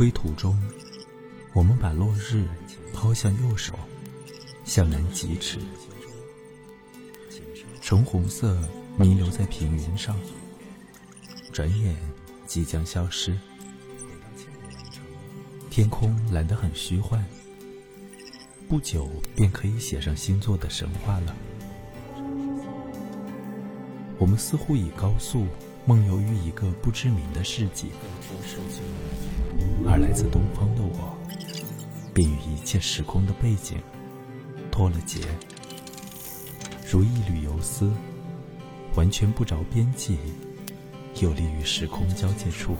归途中，我们把落日抛向右手，向南疾驰。橙红色弥留在平原上，转眼即将消失。天空蓝得很虚幻，不久便可以写上星座的神话了。我们似乎以高速梦游于一个不知名的世界，而来自东方的我，便与一切时空的背景脱了节，如一缕游丝，完全不着边际，游离于时空交界处。